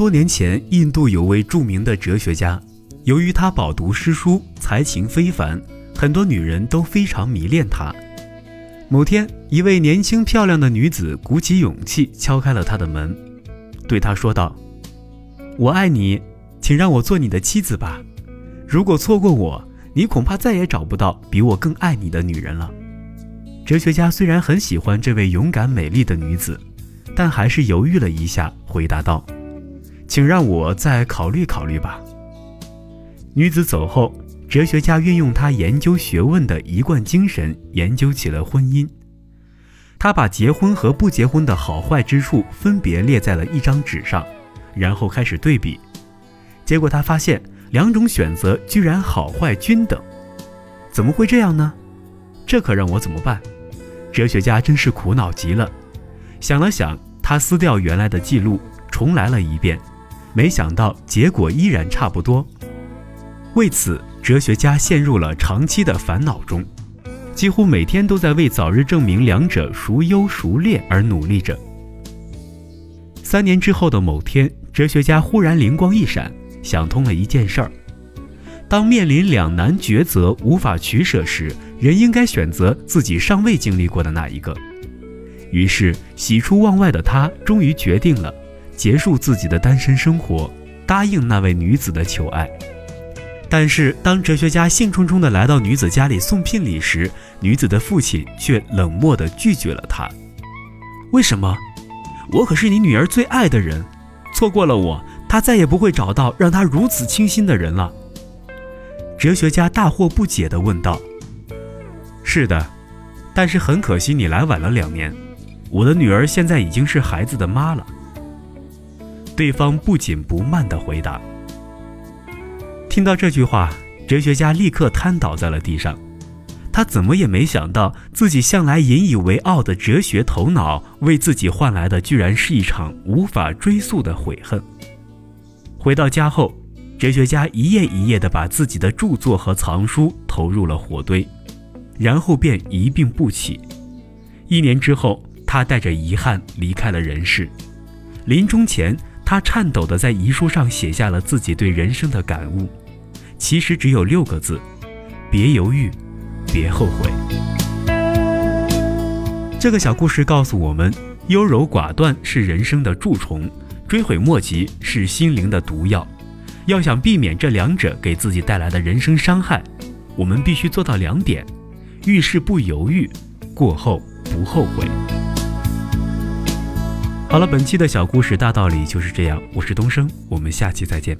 多年前，印度有位著名的哲学家，由于他饱读诗书，才情非凡，很多女人都非常迷恋他。某天，一位年轻漂亮的女子鼓起勇气敲开了他的门，对他说道：“我爱你，请让我做你的妻子吧。如果错过我，你恐怕再也找不到比我更爱你的女人了。”哲学家虽然很喜欢这位勇敢美丽的女子，但还是犹豫了一下，回答道：“请让我再考虑考虑吧。”女子走后。哲学家运用他研究学问的一贯精神，研究起了婚姻。他把结婚和不结婚的好坏之处分别列在了一张纸上，然后开始对比。结果他发现两种选择居然好坏均等，怎么会这样呢？这可让我怎么办？哲学家真是苦恼极了。想了想，他撕掉原来的记录，重来了一遍，没想到结果依然差不多。为此。哲学家陷入了长期的烦恼中，几乎每天都在为早日证明两者孰优孰劣而努力着。三年之后的某天，哲学家忽然灵光一闪，想通了一件事儿：当面临两难抉择、无法取舍时，人应该选择自己尚未经历过的那一个。于是，喜出望外的他终于决定了结束自己的单身生活，答应那位女子的求爱。但是，当哲学家兴冲冲地来到女子家里送聘礼时，女子的父亲却冷漠地拒绝了他。为什么？我可是你女儿最爱的人，错过了我，她再也不会找到让她如此倾心的人了。哲学家大惑不解地问道：“是的，但是很可惜你来晚了两年，我的女儿现在已经是孩子的妈了。”对方不紧不慢地回答。听到这句话，哲学家立刻瘫倒在了地上。他怎么也没想到，自己向来引以为傲的哲学头脑，为自己换来的居然是一场无法追溯的悔恨。回到家后，哲学家一页一页地把自己的著作和藏书投入了火堆，然后便一病不起。一年之后，他带着遗憾离开了人世。临终前，他颤抖地在遗书上写下了自己对人生的感悟。其实只有六个字：别犹豫，别后悔。这个小故事告诉我们，优柔寡断是人生的蛀虫，追悔莫及是心灵的毒药。要想避免这两者给自己带来的人生伤害，我们必须做到两点：遇事不犹豫，过后不后悔。好了，本期的小故事大道理就是这样。我是东升，我们下期再见。